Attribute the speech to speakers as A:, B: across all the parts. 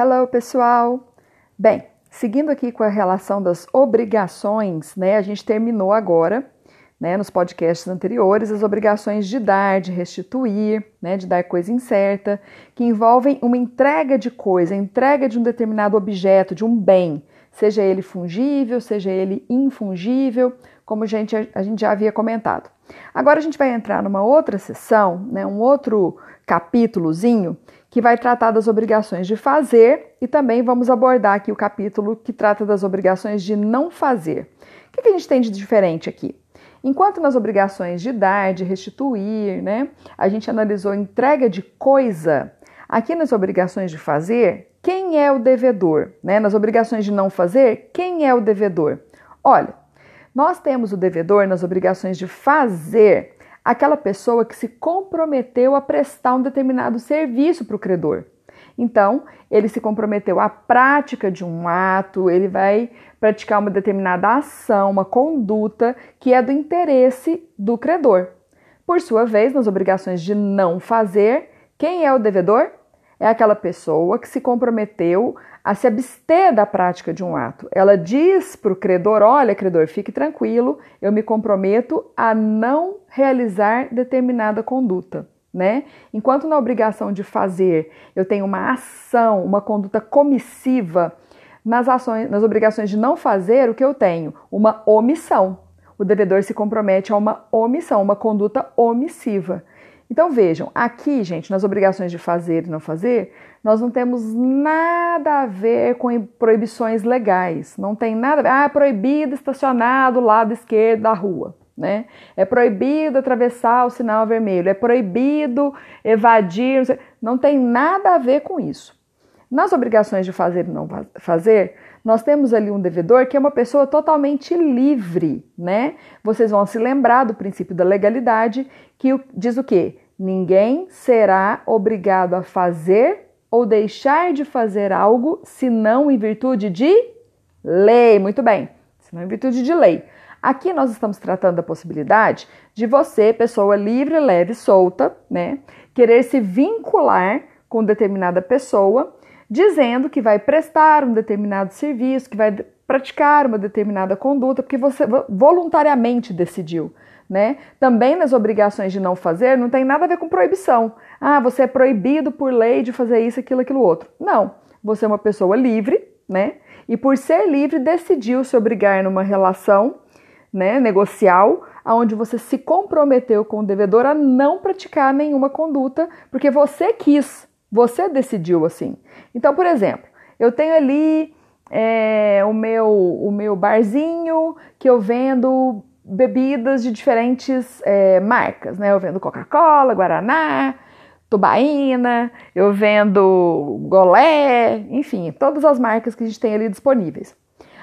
A: Hello, pessoal! Bem, seguindo aqui com a relação das obrigações, né? A gente terminou agora, né, nos podcasts anteriores, as obrigações de dar, de restituir, né, de dar coisa incerta, que envolvem uma entrega de coisa, entrega de um determinado objeto, de um bem, seja ele fungível, seja ele infungível, como a gente, a gente já havia comentado. Agora a gente vai entrar numa outra sessão, né, um outro capítulozinho que vai tratar das obrigações de fazer e também vamos abordar aqui o capítulo que trata das obrigações de não fazer. O que, que a gente tem de diferente aqui? Enquanto nas obrigações de dar, de restituir, né, a gente analisou entrega de coisa, aqui nas obrigações de fazer, quem é o devedor? Né? Nas obrigações de não fazer, quem é o devedor? Olha, nós temos o devedor nas obrigações de fazer aquela pessoa que se comprometeu a prestar um determinado serviço para o credor. Então, ele se comprometeu à prática de um ato, ele vai praticar uma determinada ação, uma conduta que é do interesse do credor. Por sua vez, nas obrigações de não fazer, quem é o devedor? É aquela pessoa que se comprometeu a se abster da prática de um ato. Ela diz para o credor: olha, credor, fique tranquilo, eu me comprometo a não realizar determinada conduta. Né? Enquanto na obrigação de fazer eu tenho uma ação, uma conduta comissiva, nas ações, nas obrigações de não fazer, o que eu tenho? Uma omissão. O devedor se compromete a uma omissão, uma conduta omissiva. Então vejam, aqui, gente, nas obrigações de fazer e não fazer, nós não temos nada a ver com proibições legais. Não tem nada a ver. Ah, é proibido estacionar do lado esquerdo da rua. Né? É proibido atravessar o sinal vermelho, é proibido evadir, não tem nada a ver com isso. Nas obrigações de fazer e não fazer, nós temos ali um devedor que é uma pessoa totalmente livre, né? Vocês vão se lembrar do princípio da legalidade, que diz o quê? Ninguém será obrigado a fazer ou deixar de fazer algo senão em virtude de lei. Muito bem, senão em virtude de lei. Aqui nós estamos tratando da possibilidade de você, pessoa livre, leve, solta, né, querer se vincular com determinada pessoa, dizendo que vai prestar um determinado serviço, que vai praticar uma determinada conduta, porque você voluntariamente decidiu. Né? Também nas obrigações de não fazer não tem nada a ver com proibição. Ah, você é proibido por lei de fazer isso, aquilo, aquilo outro. Não. Você é uma pessoa livre, né? E por ser livre decidiu se obrigar numa relação né, negocial, onde você se comprometeu com o devedor a não praticar nenhuma conduta, porque você quis, você decidiu assim. Então, por exemplo, eu tenho ali é, o, meu, o meu barzinho que eu vendo bebidas de diferentes é, marcas, né? Eu vendo Coca-Cola, Guaraná, Tubaína, eu vendo Golé, enfim, todas as marcas que a gente tem ali disponíveis.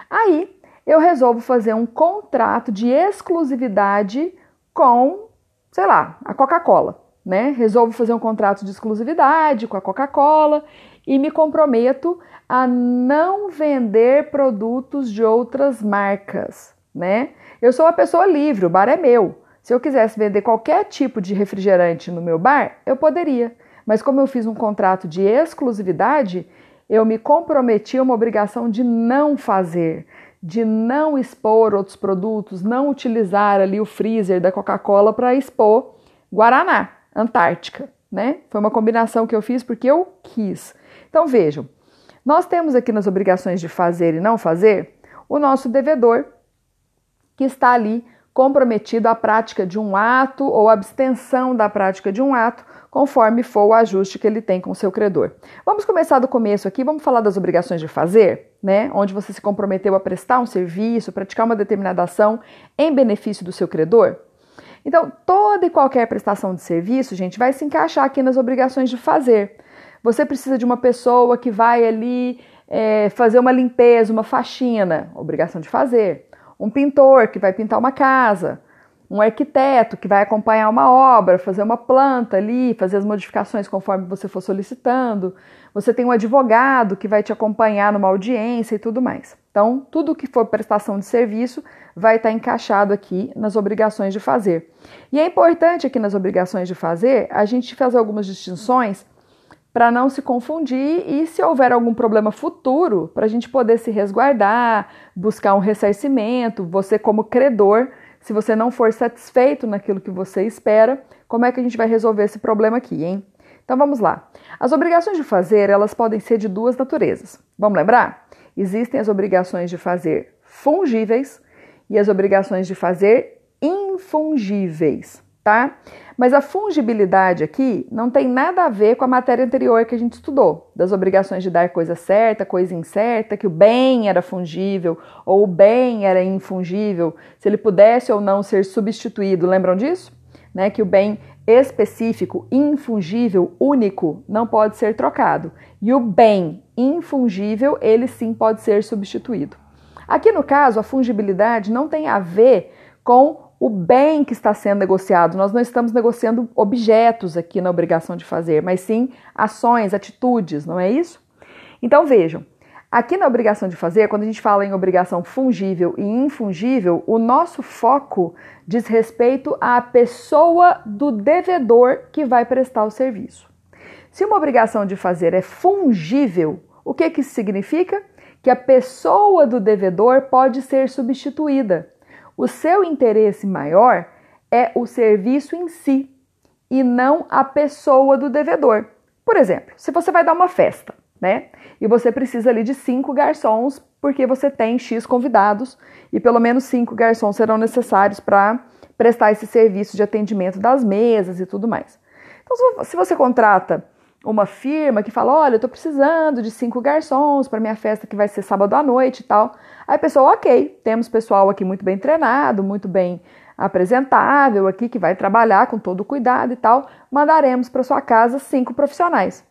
A: Aí eu resolvo fazer um contrato de exclusividade com, sei lá, a Coca-Cola, né? Resolvo fazer um contrato de exclusividade com a Coca-Cola e me comprometo a não vender produtos de outras marcas, né? Eu sou uma pessoa livre, o bar é meu. Se eu quisesse vender qualquer tipo de refrigerante no meu bar, eu poderia. Mas como eu fiz um contrato de exclusividade, eu me comprometi a uma obrigação de não fazer de não expor outros produtos, não utilizar ali o freezer da Coca-Cola para expor Guaraná, Antártica, né? Foi uma combinação que eu fiz porque eu quis. Então vejam, nós temos aqui nas obrigações de fazer e não fazer o nosso devedor que está ali comprometido à prática de um ato ou abstenção da prática de um ato, conforme for o ajuste que ele tem com o seu credor. Vamos começar do começo aqui, vamos falar das obrigações de fazer, né? Onde você se comprometeu a prestar um serviço, praticar uma determinada ação em benefício do seu credor. Então, toda e qualquer prestação de serviço, gente, vai se encaixar aqui nas obrigações de fazer. Você precisa de uma pessoa que vai ali é, fazer uma limpeza, uma faxina, obrigação de fazer um pintor que vai pintar uma casa, um arquiteto que vai acompanhar uma obra, fazer uma planta ali, fazer as modificações conforme você for solicitando. Você tem um advogado que vai te acompanhar numa audiência e tudo mais. Então, tudo que for prestação de serviço vai estar encaixado aqui nas obrigações de fazer. E é importante aqui nas obrigações de fazer a gente fazer algumas distinções para não se confundir e se houver algum problema futuro, para a gente poder se resguardar, buscar um ressarcimento, você como credor, se você não for satisfeito naquilo que você espera, como é que a gente vai resolver esse problema aqui, hein? Então vamos lá. As obrigações de fazer, elas podem ser de duas naturezas. Vamos lembrar? Existem as obrigações de fazer fungíveis e as obrigações de fazer infungíveis, tá? Mas a fungibilidade aqui não tem nada a ver com a matéria anterior que a gente estudou, das obrigações de dar coisa certa, coisa incerta, que o bem era fungível ou o bem era infungível, se ele pudesse ou não ser substituído. Lembram disso? Né, que o bem específico, infungível, único, não pode ser trocado. E o bem infungível, ele sim pode ser substituído. Aqui no caso, a fungibilidade não tem a ver com o bem que está sendo negociado. Nós não estamos negociando objetos aqui na obrigação de fazer, mas sim ações, atitudes, não é isso? Então vejam, aqui na obrigação de fazer, quando a gente fala em obrigação fungível e infungível, o nosso foco diz respeito à pessoa do devedor que vai prestar o serviço. Se uma obrigação de fazer é fungível, o que, que isso significa? Que a pessoa do devedor pode ser substituída. O seu interesse maior é o serviço em si e não a pessoa do devedor. Por exemplo, se você vai dar uma festa, né? E você precisa ali de cinco garçons, porque você tem X convidados e pelo menos cinco garçons serão necessários para prestar esse serviço de atendimento das mesas e tudo mais. Então, se você contrata uma firma que fala: Olha, eu estou precisando de cinco garçons para minha festa que vai ser sábado à noite e tal. Aí a pessoa, ok, temos pessoal aqui muito bem treinado, muito bem apresentável aqui, que vai trabalhar com todo cuidado e tal. Mandaremos para sua casa cinco profissionais.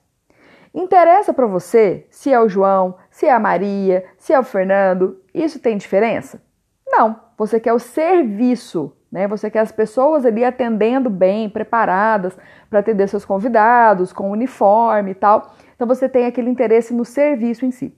A: Interessa para você se é o João, se é a Maria, se é o Fernando? Isso tem diferença? Não. Você quer o serviço né? Você quer as pessoas ali atendendo bem, preparadas para atender seus convidados, com uniforme e tal. Então você tem aquele interesse no serviço em si.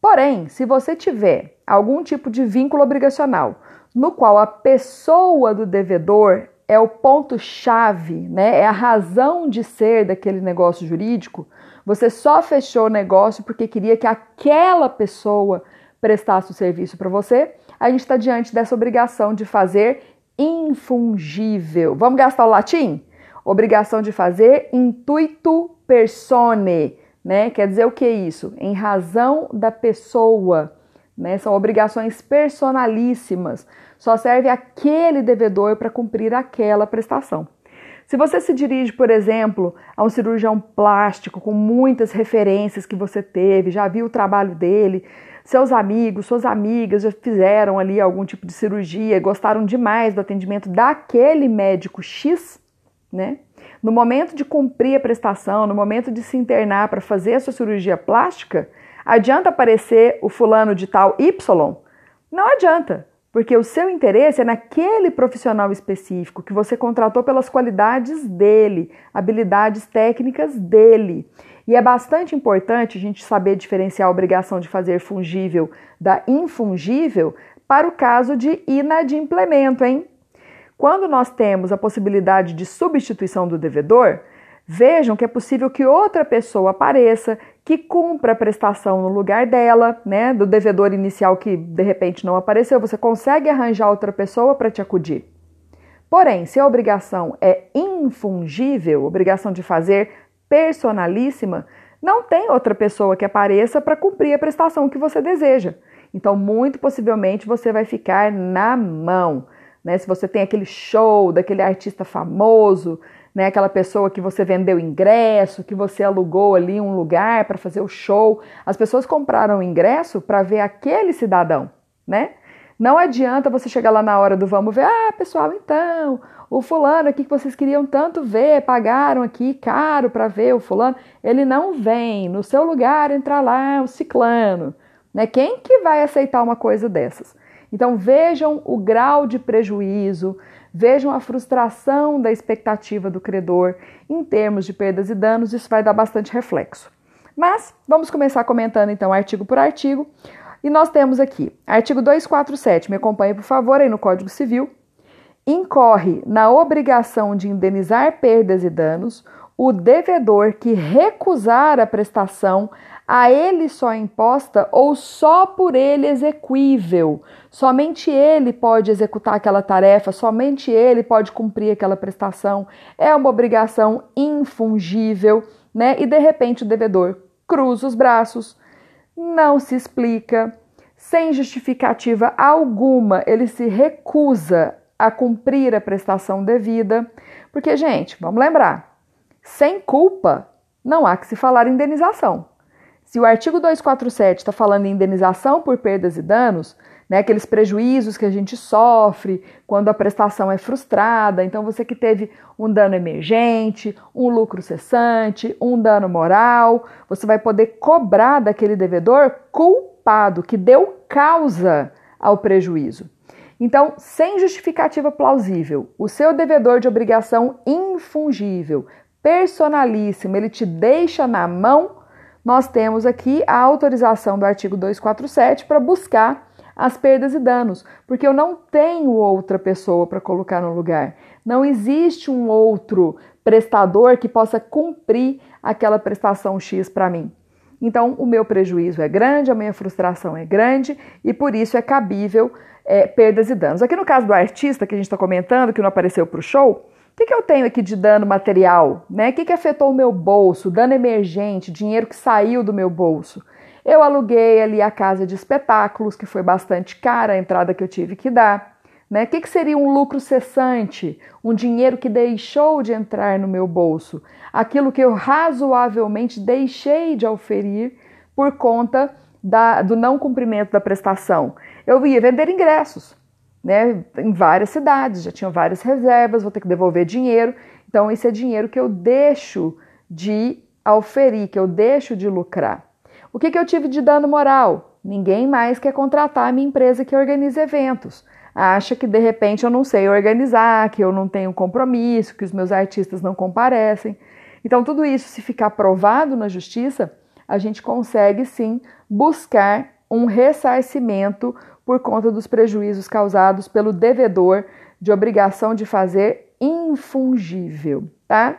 A: Porém, se você tiver algum tipo de vínculo obrigacional no qual a pessoa do devedor é o ponto-chave, né? é a razão de ser daquele negócio jurídico, você só fechou o negócio porque queria que aquela pessoa prestasse o serviço para você, a gente está diante dessa obrigação de fazer infungível. Vamos gastar o latim? Obrigação de fazer intuito persone, né? Quer dizer o que é isso? Em razão da pessoa, né? São obrigações personalíssimas. Só serve aquele devedor para cumprir aquela prestação. Se você se dirige, por exemplo, a um cirurgião plástico com muitas referências que você teve, já viu o trabalho dele, seus amigos, suas amigas já fizeram ali algum tipo de cirurgia, gostaram demais do atendimento daquele médico X, né? No momento de cumprir a prestação, no momento de se internar para fazer a sua cirurgia plástica, adianta aparecer o fulano de tal Y? Não adianta, porque o seu interesse é naquele profissional específico que você contratou pelas qualidades dele, habilidades técnicas dele. E é bastante importante a gente saber diferenciar a obrigação de fazer fungível da infungível para o caso de inadimplemento, hein? Quando nós temos a possibilidade de substituição do devedor, vejam que é possível que outra pessoa apareça que cumpra a prestação no lugar dela, né, do devedor inicial que de repente não apareceu, você consegue arranjar outra pessoa para te acudir. Porém, se a obrigação é infungível, obrigação de fazer personalíssima, não tem outra pessoa que apareça para cumprir a prestação que você deseja. Então, muito possivelmente você vai ficar na mão. Né? Se você tem aquele show daquele artista famoso, né? aquela pessoa que você vendeu ingresso, que você alugou ali um lugar para fazer o show, as pessoas compraram o ingresso para ver aquele cidadão, né? Não adianta você chegar lá na hora do vamos ver, ah, pessoal, então, o fulano aqui que vocês queriam tanto ver, pagaram aqui caro para ver o fulano, ele não vem. No seu lugar entra lá o ciclano. Né? Quem que vai aceitar uma coisa dessas? Então vejam o grau de prejuízo, vejam a frustração da expectativa do credor em termos de perdas e danos, isso vai dar bastante reflexo. Mas vamos começar comentando então artigo por artigo. E nós temos aqui, artigo 247, me acompanhe por favor aí no Código Civil, incorre na obrigação de indenizar perdas e danos o devedor que recusar a prestação a ele só imposta ou só por ele execuível. Somente ele pode executar aquela tarefa, somente ele pode cumprir aquela prestação. É uma obrigação infungível, né? E de repente o devedor cruza os braços, não se explica, sem justificativa alguma, ele se recusa a cumprir a prestação devida. Porque, gente, vamos lembrar, sem culpa não há que se falar indenização. Se o artigo 247 está falando em indenização por perdas e danos, né, aqueles prejuízos que a gente sofre quando a prestação é frustrada, então você que teve um dano emergente, um lucro cessante, um dano moral, você vai poder cobrar daquele devedor culpado que deu causa ao prejuízo. Então, sem justificativa plausível, o seu devedor de obrigação infungível, personalíssimo, ele te deixa na mão nós temos aqui a autorização do artigo 247 para buscar as perdas e danos, porque eu não tenho outra pessoa para colocar no lugar. Não existe um outro prestador que possa cumprir aquela prestação X para mim. Então, o meu prejuízo é grande, a minha frustração é grande e por isso é cabível é, perdas e danos. Aqui no caso do artista que a gente está comentando, que não apareceu para o show, que, que eu tenho aqui de dano material? Né? O que, que afetou o meu bolso? Dano emergente, dinheiro que saiu do meu bolso. Eu aluguei ali a casa de espetáculos, que foi bastante cara a entrada que eu tive que dar. Né? O que, que seria um lucro cessante? Um dinheiro que deixou de entrar no meu bolso. Aquilo que eu razoavelmente deixei de oferir por conta da, do não cumprimento da prestação. Eu ia vender ingressos né, em várias cidades, já tinham várias reservas, vou ter que devolver dinheiro. Então, esse é dinheiro que eu deixo de auferir, que eu deixo de lucrar. O que, que eu tive de dano moral? Ninguém mais quer contratar a minha empresa que organiza eventos. Acha que de repente eu não sei organizar, que eu não tenho compromisso, que os meus artistas não comparecem. Então, tudo isso, se ficar provado na justiça, a gente consegue sim buscar um ressarcimento por conta dos prejuízos causados pelo devedor de obrigação de fazer infungível, tá?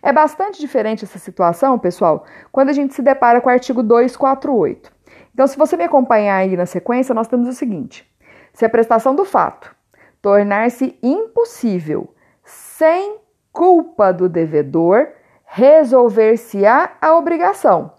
A: É bastante diferente essa situação, pessoal, quando a gente se depara com o artigo 248. Então, se você me acompanhar aí na sequência, nós temos o seguinte: se a prestação do fato tornar-se impossível sem culpa do devedor, resolver-se-á a obrigação.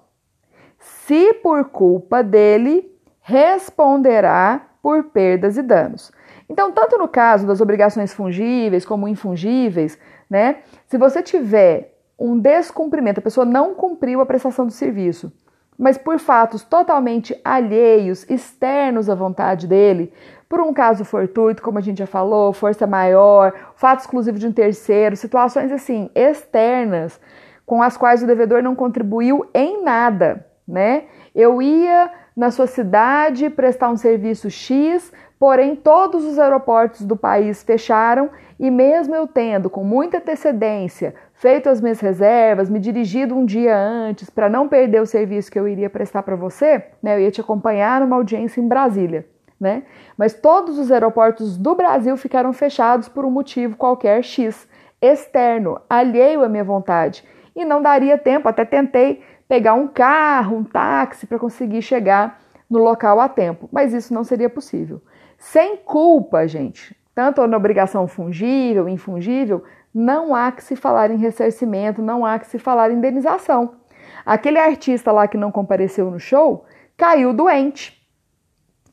A: Se por culpa dele, responderá por perdas e danos. Então, tanto no caso das obrigações fungíveis como infungíveis, né? Se você tiver um descumprimento, a pessoa não cumpriu a prestação do serviço, mas por fatos totalmente alheios, externos à vontade dele, por um caso fortuito, como a gente já falou, força maior, fato exclusivo de um terceiro, situações assim externas com as quais o devedor não contribuiu em nada, né? Eu ia na sua cidade prestar um serviço X, porém todos os aeroportos do país fecharam e mesmo eu tendo com muita antecedência feito as minhas reservas, me dirigido um dia antes para não perder o serviço que eu iria prestar para você, né, eu ia te acompanhar numa audiência em Brasília. Né? Mas todos os aeroportos do Brasil ficaram fechados por um motivo qualquer X, externo, alheio à minha vontade. E não daria tempo, até tentei pegar um carro, um táxi para conseguir chegar no local a tempo, mas isso não seria possível. Sem culpa, gente, tanto na obrigação fungível, infungível, não há que se falar em ressarcimento, não há que se falar em indenização. Aquele artista lá que não compareceu no show caiu doente,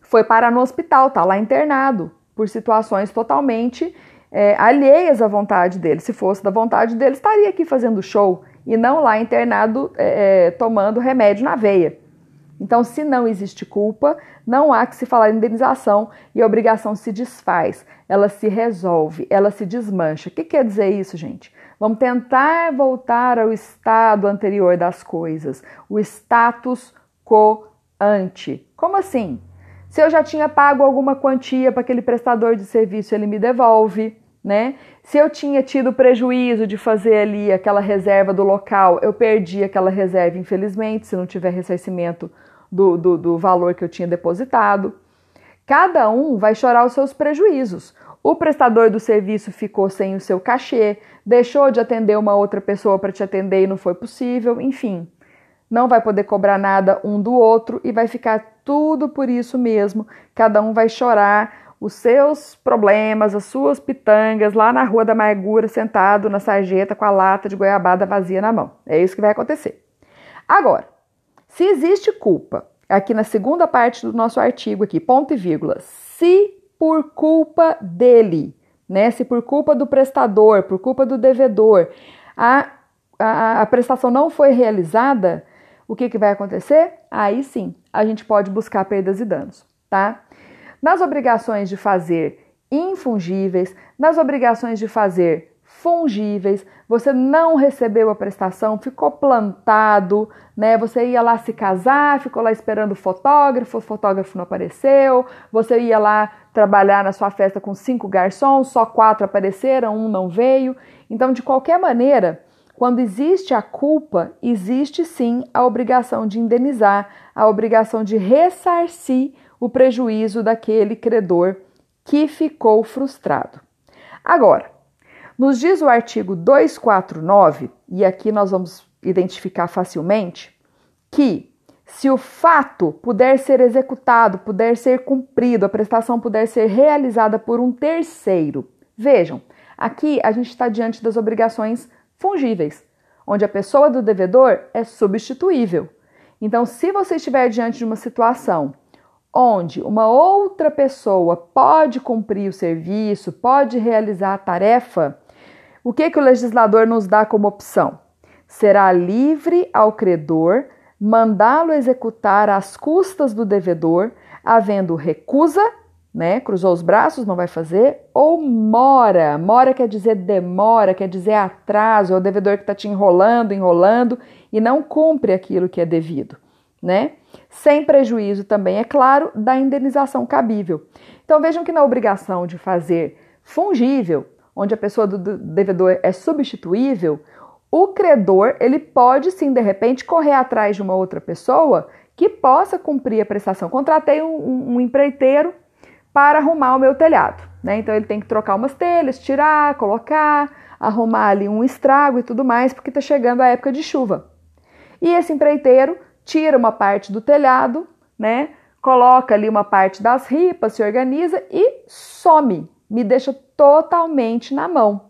A: foi parar no hospital, tá lá internado por situações totalmente é, alheias à vontade dele. Se fosse da vontade dele, estaria aqui fazendo show e não lá internado é, é, tomando remédio na veia. Então, se não existe culpa, não há que se falar em indenização e a obrigação se desfaz, ela se resolve, ela se desmancha. O que quer dizer isso, gente? Vamos tentar voltar ao estado anterior das coisas, o status quo ante. Como assim? Se eu já tinha pago alguma quantia para aquele prestador de serviço, ele me devolve né? Se eu tinha tido prejuízo de fazer ali aquela reserva do local, eu perdi aquela reserva, infelizmente, se não tiver ressarcimento do, do, do valor que eu tinha depositado. Cada um vai chorar os seus prejuízos. o prestador do serviço ficou sem o seu cachê, deixou de atender uma outra pessoa para te atender e não foi possível, enfim. Não vai poder cobrar nada um do outro e vai ficar tudo por isso mesmo. Cada um vai chorar os seus problemas, as suas pitangas lá na Rua da Amargura, sentado na sarjeta com a lata de goiabada vazia na mão. É isso que vai acontecer. Agora, se existe culpa, aqui na segunda parte do nosso artigo aqui, ponto e vírgula, se por culpa dele, né? Se por culpa do prestador, por culpa do devedor, a, a, a prestação não foi realizada, o que, que vai acontecer? Aí sim, a gente pode buscar perdas e danos, tá? Nas obrigações de fazer infungíveis, nas obrigações de fazer fungíveis, você não recebeu a prestação, ficou plantado, né? Você ia lá se casar, ficou lá esperando o fotógrafo, o fotógrafo não apareceu, você ia lá trabalhar na sua festa com cinco garçons, só quatro apareceram, um não veio. Então, de qualquer maneira, quando existe a culpa, existe sim a obrigação de indenizar, a obrigação de ressarcir o prejuízo daquele credor que ficou frustrado. Agora, nos diz o artigo 249, e aqui nós vamos identificar facilmente, que se o fato puder ser executado, puder ser cumprido, a prestação puder ser realizada por um terceiro. Vejam, aqui a gente está diante das obrigações fungíveis, onde a pessoa do devedor é substituível. Então, se você estiver diante de uma situação onde uma outra pessoa pode cumprir o serviço, pode realizar a tarefa, o que, que o legislador nos dá como opção? Será livre ao credor mandá-lo executar às custas do devedor, havendo recusa, né? Cruzou os braços, não vai fazer, ou mora. Mora quer dizer demora, quer dizer atraso, é o devedor que está te enrolando, enrolando e não cumpre aquilo que é devido, né? Sem prejuízo também, é claro, da indenização cabível. Então vejam que na obrigação de fazer fungível, onde a pessoa do devedor é substituível, o credor ele pode sim de repente correr atrás de uma outra pessoa que possa cumprir a prestação. Contratei um, um, empreiteiro para arrumar o meu telhado, né? Então ele tem que trocar umas telhas, tirar, colocar, arrumar ali um estrago e tudo mais, porque está chegando a época de chuva. E esse empreiteiro tira uma parte do telhado, né? Coloca ali uma parte das ripas, se organiza e some me deixa totalmente na mão.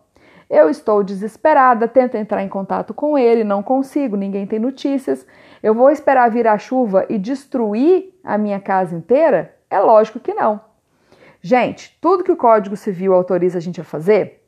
A: Eu estou desesperada, tento entrar em contato com ele, não consigo, ninguém tem notícias. Eu vou esperar vir a chuva e destruir a minha casa inteira? É lógico que não. Gente, tudo que o Código Civil autoriza a gente a fazer,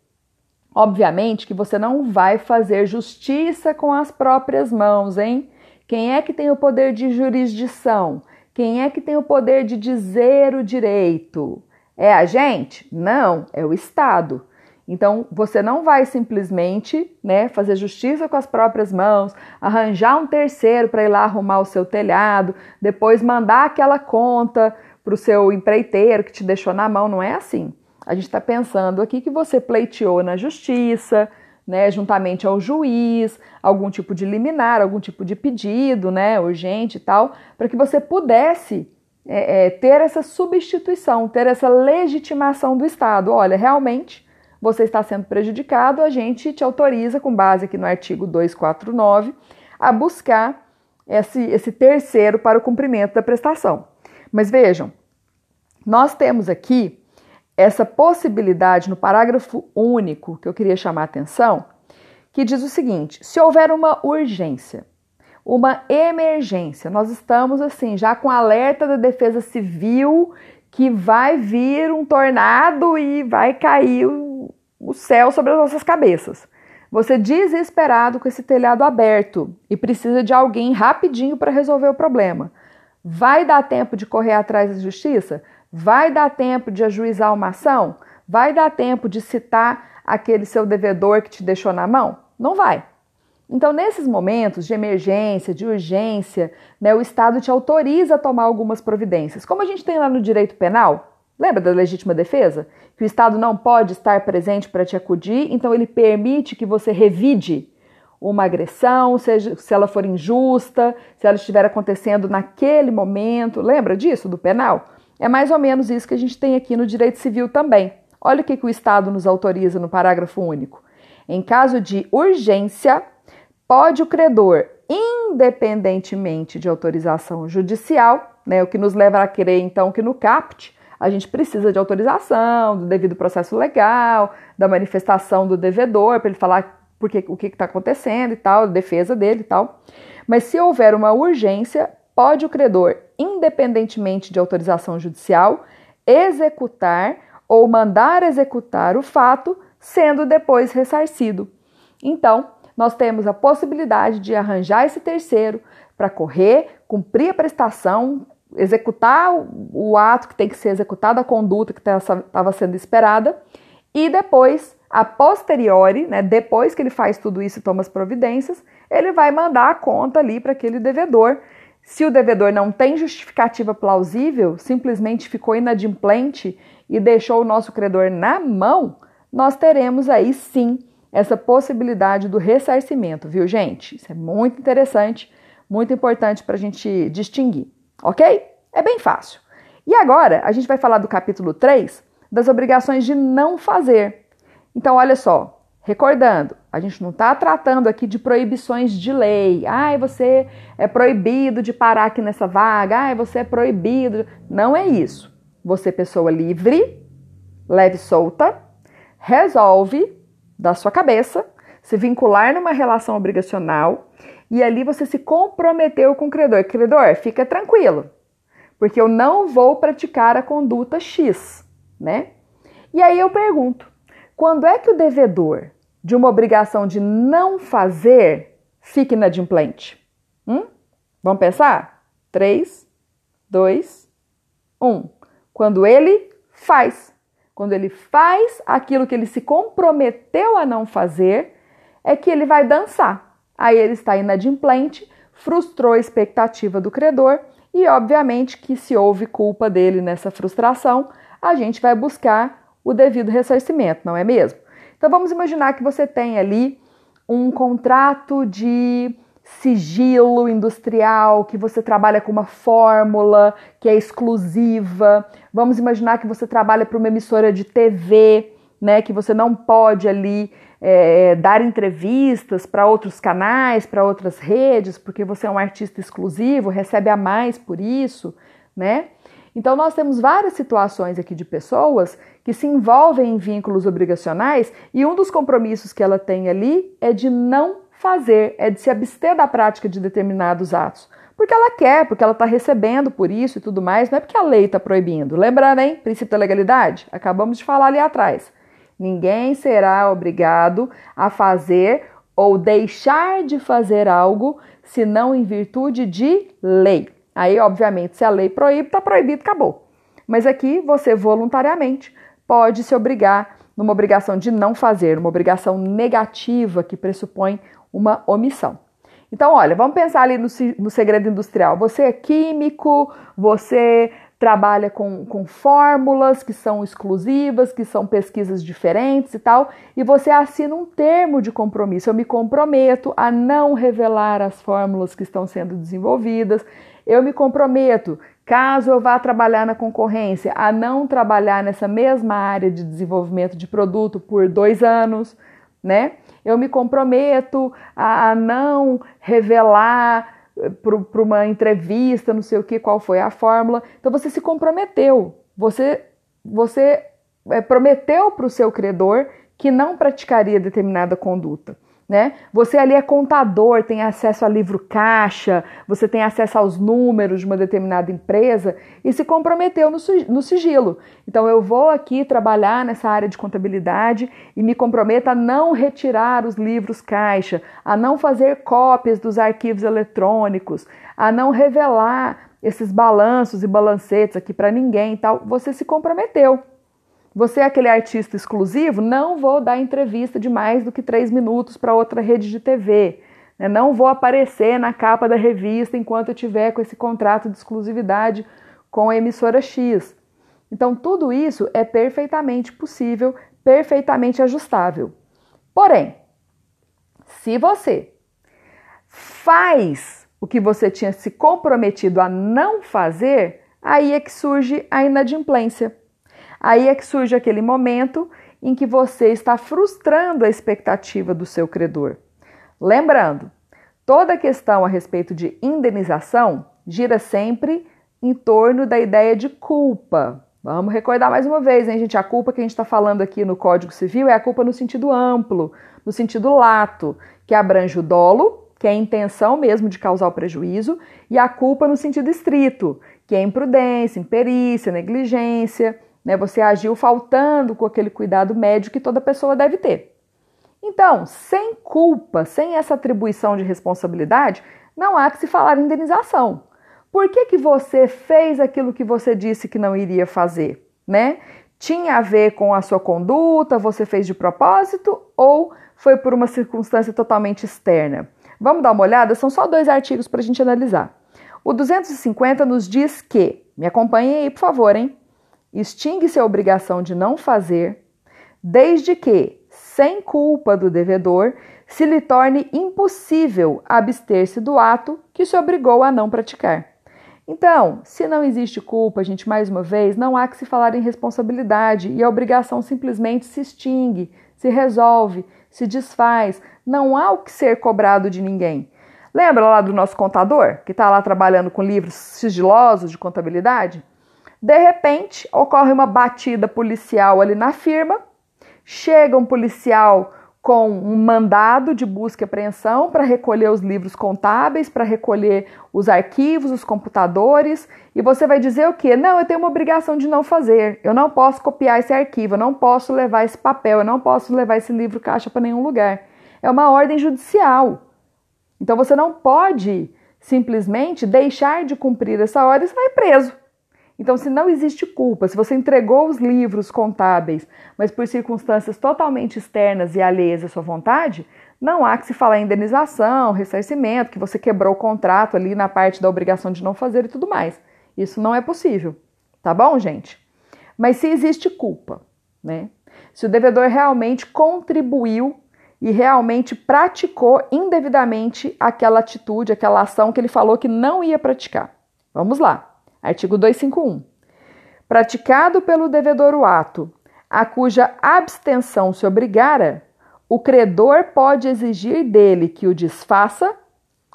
A: obviamente que você não vai fazer justiça com as próprias mãos, hein? Quem é que tem o poder de jurisdição? Quem é que tem o poder de dizer o direito? É a gente? Não, é o Estado. Então, você não vai simplesmente né, fazer justiça com as próprias mãos, arranjar um terceiro para ir lá arrumar o seu telhado, depois mandar aquela conta para o seu empreiteiro que te deixou na mão. Não é assim. A gente está pensando aqui que você pleiteou na justiça, né, juntamente ao juiz, algum tipo de liminar, algum tipo de pedido, né, urgente e tal, para que você pudesse é, é, ter essa substituição, ter essa legitimação do Estado. Olha, realmente você está sendo prejudicado, a gente te autoriza, com base aqui no artigo 249, a buscar esse, esse terceiro para o cumprimento da prestação. Mas vejam, nós temos aqui essa possibilidade no parágrafo único que eu queria chamar a atenção, que diz o seguinte: se houver uma urgência, uma emergência. Nós estamos assim, já com alerta da Defesa Civil que vai vir um tornado e vai cair o, o céu sobre as nossas cabeças. Você desesperado com esse telhado aberto e precisa de alguém rapidinho para resolver o problema. Vai dar tempo de correr atrás da justiça? Vai dar tempo de ajuizar uma ação? Vai dar tempo de citar aquele seu devedor que te deixou na mão? Não vai. Então, nesses momentos de emergência, de urgência, né, o Estado te autoriza a tomar algumas providências. Como a gente tem lá no direito penal, lembra da legítima defesa? Que o Estado não pode estar presente para te acudir, então ele permite que você revide uma agressão, seja se ela for injusta, se ela estiver acontecendo naquele momento. Lembra disso do penal? É mais ou menos isso que a gente tem aqui no direito civil também. Olha o que, que o Estado nos autoriza no parágrafo único. Em caso de urgência, pode o credor, independentemente de autorização judicial, né, o que nos leva a crer então que no CAPT a gente precisa de autorização, do devido processo legal, da manifestação do devedor, para ele falar porque, o que está acontecendo e tal, defesa dele e tal. Mas se houver uma urgência, pode o credor, independentemente de autorização judicial, executar ou mandar executar o fato, sendo depois ressarcido. Então, nós temos a possibilidade de arranjar esse terceiro para correr, cumprir a prestação, executar o, ato que tem que ser executado, a conduta que estava sendo esperada, e depois, a posteriori, né, depois que ele faz tudo isso e toma as providências, ele vai mandar a conta ali para aquele devedor. Se o devedor não tem justificativa plausível, simplesmente ficou inadimplente e deixou o nosso credor na mão, nós teremos aí sim essa possibilidade do ressarcimento, viu, gente? Isso é muito interessante, muito importante para a gente distinguir ok? É bem fácil. E agora a gente vai falar do capítulo 3 das obrigações de não fazer. Então, olha só, recordando, a gente não está tratando aqui de proibições de lei. Ai, você é proibido de parar aqui nessa vaga. Ai, você é proibido. Não é isso. Você, pessoa livre, leve solta, resolve da sua cabeça se vincular numa relação obrigacional e ali você se comprometeu com o credor. Credor, fica tranquilo, porque eu não vou praticar a conduta X, né? E aí eu pergunto: quando é que o devedor de uma obrigação de não fazer fica inadimplente? Hum? Vamos pensar? 3, 2, 1. Quando ele faz. Quando ele faz aquilo que ele se comprometeu a não fazer, é que ele vai dançar aí ele está inadimplente, frustrou a expectativa do credor e, obviamente, que se houve culpa dele nessa frustração, a gente vai buscar o devido ressarcimento, não é mesmo? Então vamos imaginar que você tem ali um contrato de sigilo industrial, que você trabalha com uma fórmula que é exclusiva. Vamos imaginar que você trabalha para uma emissora de TV, né, que você não pode ali é, dar entrevistas para outros canais, para outras redes, porque você é um artista exclusivo, recebe a mais por isso, né? Então, nós temos várias situações aqui de pessoas que se envolvem em vínculos obrigacionais e um dos compromissos que ela tem ali é de não fazer, é de se abster da prática de determinados atos. Porque ela quer, porque ela está recebendo por isso e tudo mais, não é porque a lei está proibindo. Lembrando, hein? Princípio da legalidade? Acabamos de falar ali atrás. Ninguém será obrigado a fazer ou deixar de fazer algo senão em virtude de lei. Aí, obviamente, se a lei proíbe, está proibido, acabou. Mas aqui você voluntariamente pode se obrigar numa obrigação de não fazer, uma obrigação negativa que pressupõe uma omissão. Então, olha, vamos pensar ali no, no segredo industrial. Você é químico, você trabalha com, com fórmulas que são exclusivas, que são pesquisas diferentes e tal, e você assina um termo de compromisso. Eu me comprometo a não revelar as fórmulas que estão sendo desenvolvidas. Eu me comprometo, caso eu vá trabalhar na concorrência, a não trabalhar nessa mesma área de desenvolvimento de produto por dois anos, né? Eu me comprometo a, a não revelar para uma entrevista, não sei o que, qual foi a fórmula. Então você se comprometeu, você, você é, prometeu para o seu credor que não praticaria determinada conduta né? Você ali é contador, tem acesso a livro caixa, você tem acesso aos números de uma determinada empresa e se comprometeu no, sigilo. Então eu vou aqui trabalhar nessa área de contabilidade e me comprometo a não retirar os livros caixa, a não fazer cópias dos arquivos eletrônicos, a não revelar esses balanços e balancetes aqui para ninguém e tal. Você se comprometeu. Você é aquele artista exclusivo? Não vou dar entrevista de mais do que três minutos para outra rede de TV. Né? Não vou aparecer na capa da revista enquanto eu tiver com esse contrato de exclusividade com a emissora X. Então, tudo isso é perfeitamente possível, perfeitamente ajustável. Porém, se você faz o que você tinha se comprometido a não fazer, aí é que surge a inadimplência. Aí é que surge aquele momento em que você está frustrando a expectativa do seu credor. Lembrando, toda questão a respeito de indenização gira sempre em torno da ideia de culpa. Vamos recordar mais uma vez, hein, gente? A culpa que a gente está falando aqui no Código Civil é a culpa no sentido amplo, no sentido lato, que abrange o dolo, que é a intenção mesmo de causar o prejuízo, e a culpa no sentido estrito, que é imprudência, imperícia, negligência, né? Você agiu faltando com aquele cuidado médio que toda pessoa deve ter. Então, sem culpa, sem essa atribuição de responsabilidade, não há que se falar em indenização. Por que, que você fez aquilo que você disse que não iria fazer? Né? Tinha a ver com a sua conduta, você fez de propósito ou foi por uma circunstância totalmente externa? Vamos dar uma olhada? São só dois artigos para a gente analisar. O 250 nos diz que, me acompanhem aí, por favor, hein? Extingue-se a obrigação de não fazer, desde que, sem culpa do devedor, se lhe torne impossível abster-se do ato que se obrigou a não praticar. Então, se não existe culpa, gente, mais uma vez, não há que se falar em responsabilidade e a obrigação simplesmente se extingue, se resolve, se desfaz. Não há o que ser cobrado de ninguém. Lembra lá do nosso contador, que está lá trabalhando com livros sigilosos de contabilidade? De repente, ocorre uma batida policial ali na firma, chega um policial com um mandado de busca e apreensão para recolher os livros contábeis, para recolher os arquivos, os computadores, e você vai dizer o quê? Não, eu tenho uma obrigação de não fazer. Eu não posso copiar esse arquivo, eu não posso levar esse papel, eu não posso levar esse livro caixa para nenhum lugar. É uma ordem judicial. Então você não pode simplesmente deixar de cumprir essa ordem você vai preso. Então, se não existe culpa, se você entregou os livros contábeis, mas por circunstâncias totalmente externas e alheias à sua vontade, não há que se falar em indenização, ressarcimento, que você quebrou o contrato ali na parte da obrigação de não fazer e tudo mais. Isso não é possível. Tá bom, gente? Mas se existe culpa, né? Se o devedor realmente contribuiu e realmente praticou indevidamente aquela atitude, aquela ação que ele falou que não ia praticar. Vamos lá. Artigo 251. Praticado pelo devedor o ato a cuja abstenção se obrigara, o credor pode exigir dele que o desfaça,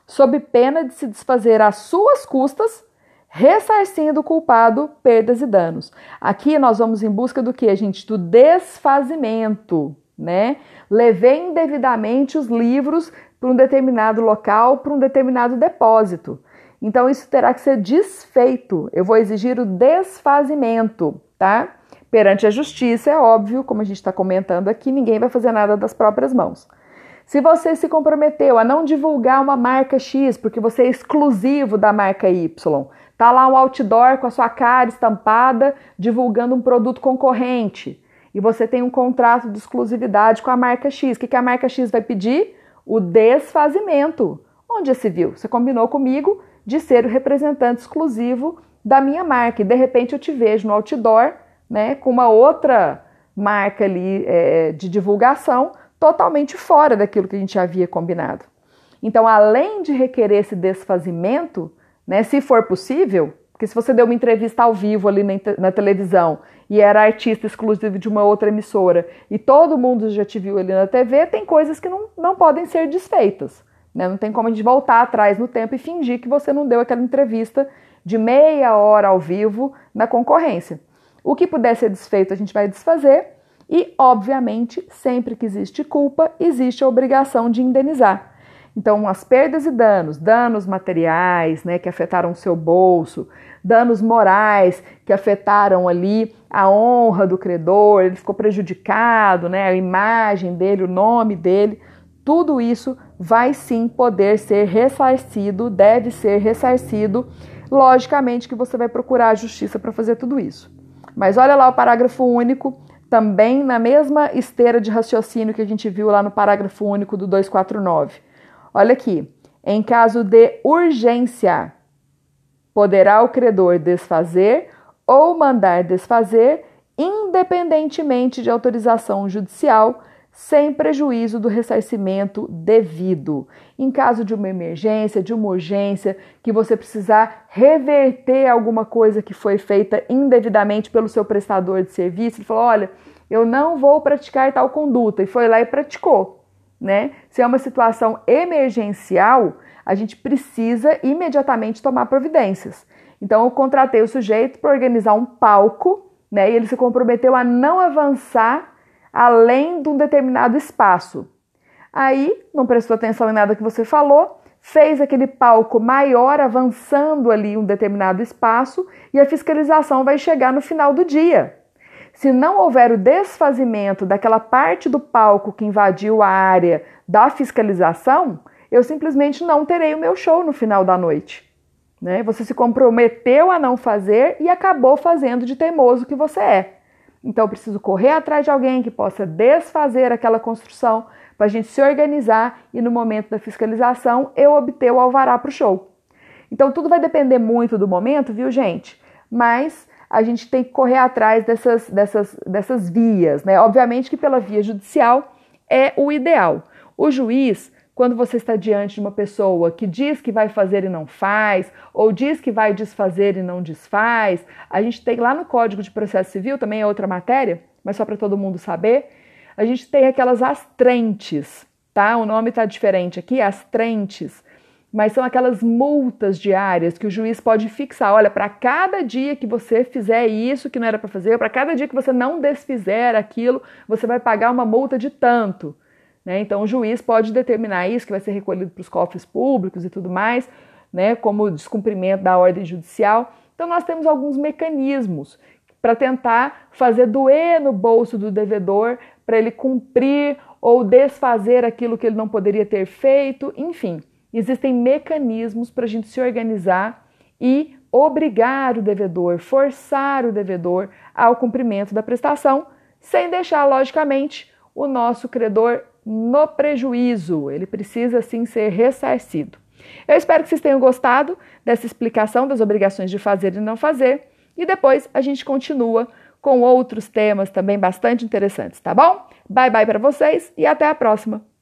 A: sob pena de se desfazer às suas custas, ressarcindo o culpado perdas e danos. Aqui nós vamos em busca do que, gente? Do desfazimento, né? Levei indevidamente os livros para um determinado local, para um determinado depósito. Então isso terá que ser desfeito. Eu vou exigir o desfazimento, tá? Perante a justiça, é óbvio, como a gente está comentando aqui, ninguém vai fazer nada das próprias mãos. Se você se comprometeu a não divulgar uma marca X porque você é exclusivo da marca Y, tá lá um outdoor com a sua cara estampada divulgando um produto concorrente e você tem um contrato de exclusividade com a marca X, o que, que a marca X vai pedir? O desfazimento. Onde se viu? Você combinou comigo de ser o representante exclusivo da minha marca. E de repente eu te vejo no outdoor, né, com uma outra marca ali é, de divulgação totalmente fora daquilo que a gente havia combinado. Então, além de requerer esse desfazimento, né, se for possível, porque se você deu uma entrevista ao vivo ali na, na, televisão e era artista exclusivo de uma outra emissora e todo mundo já te viu ali na TV, tem coisas que não, não podem ser desfeitas. Né? Não tem como a gente voltar atrás no tempo e fingir que você não deu aquela entrevista de meia hora ao vivo na concorrência. O que puder ser desfeito, a gente vai desfazer. E, obviamente, sempre que existe culpa, existe a obrigação de indenizar. Então, as perdas e danos, danos materiais, né, que afetaram o seu bolso, danos morais que afetaram ali a honra do credor, ele ficou prejudicado, né, a imagem dele, o nome dele, tudo isso vai sim poder ser ressarcido, deve ser ressarcido. Logicamente que você vai procurar a justiça para fazer tudo isso. Mas olha lá o parágrafo único, também na mesma esteira de raciocínio que a gente viu lá no parágrafo único do 249. Olha aqui. Em caso de urgência, poderá o credor desfazer ou mandar desfazer, independentemente de autorização judicial, sem prejuízo do ressarcimento devido. Em caso de uma emergência, de uma urgência, que você precisar reverter alguma coisa que foi feita indevidamente pelo seu prestador de serviço, ele falou: olha, eu não vou praticar tal conduta, e foi lá e praticou. Né? Se é uma situação emergencial, a gente precisa imediatamente tomar providências. Então, eu contratei o sujeito para organizar um palco, né? E ele se comprometeu a não avançar além de um determinado espaço. Aí, não prestou atenção em nada que você falou, fez aquele palco maior avançando ali um determinado espaço e a fiscalização vai chegar no final do dia. Se não houver o desfazimento daquela parte do palco que invadiu a área da fiscalização, eu simplesmente não terei o meu show no final da noite. Né? Você se comprometeu a não fazer e acabou fazendo de teimoso que você é. Então, eu preciso correr atrás de alguém que possa desfazer aquela construção para a gente se organizar e, no momento da fiscalização, eu obter o alvará para o show. Então, tudo vai depender muito do momento, viu, gente? Mas a gente tem que correr atrás dessas, dessas, dessas vias, né? Obviamente que pela via judicial é o ideal. O juiz quando você está diante de uma pessoa que diz que vai fazer e não faz, ou diz que vai desfazer e não desfaz, a gente tem lá no Código de Processo Civil, também é outra matéria, mas só para todo mundo saber, a gente tem aquelas astrentes, tá? O nome está diferente aqui, astrentes, mas são aquelas multas diárias que o juiz pode fixar. Olha, para cada dia que você fizer isso que não era para fazer, para cada dia que você não desfizer aquilo, você vai pagar uma multa de tanto. Né? Então, o juiz pode determinar isso, que vai ser recolhido para os cofres públicos e tudo mais, né? como descumprimento da ordem judicial. Então, nós temos alguns mecanismos para tentar fazer doer no bolso do devedor, para ele cumprir ou desfazer aquilo que ele não poderia ter feito, enfim. Existem mecanismos para a gente se organizar e obrigar o devedor, forçar o devedor ao cumprimento da prestação, sem deixar, logicamente, o nosso credor no prejuízo. Ele precisa sim ser ressarcido. Eu espero que vocês tenham gostado dessa explicação das obrigações de fazer e não fazer. E depois a gente continua com outros temas também bastante interessantes, tá bom? Bye bye para vocês e até a próxima!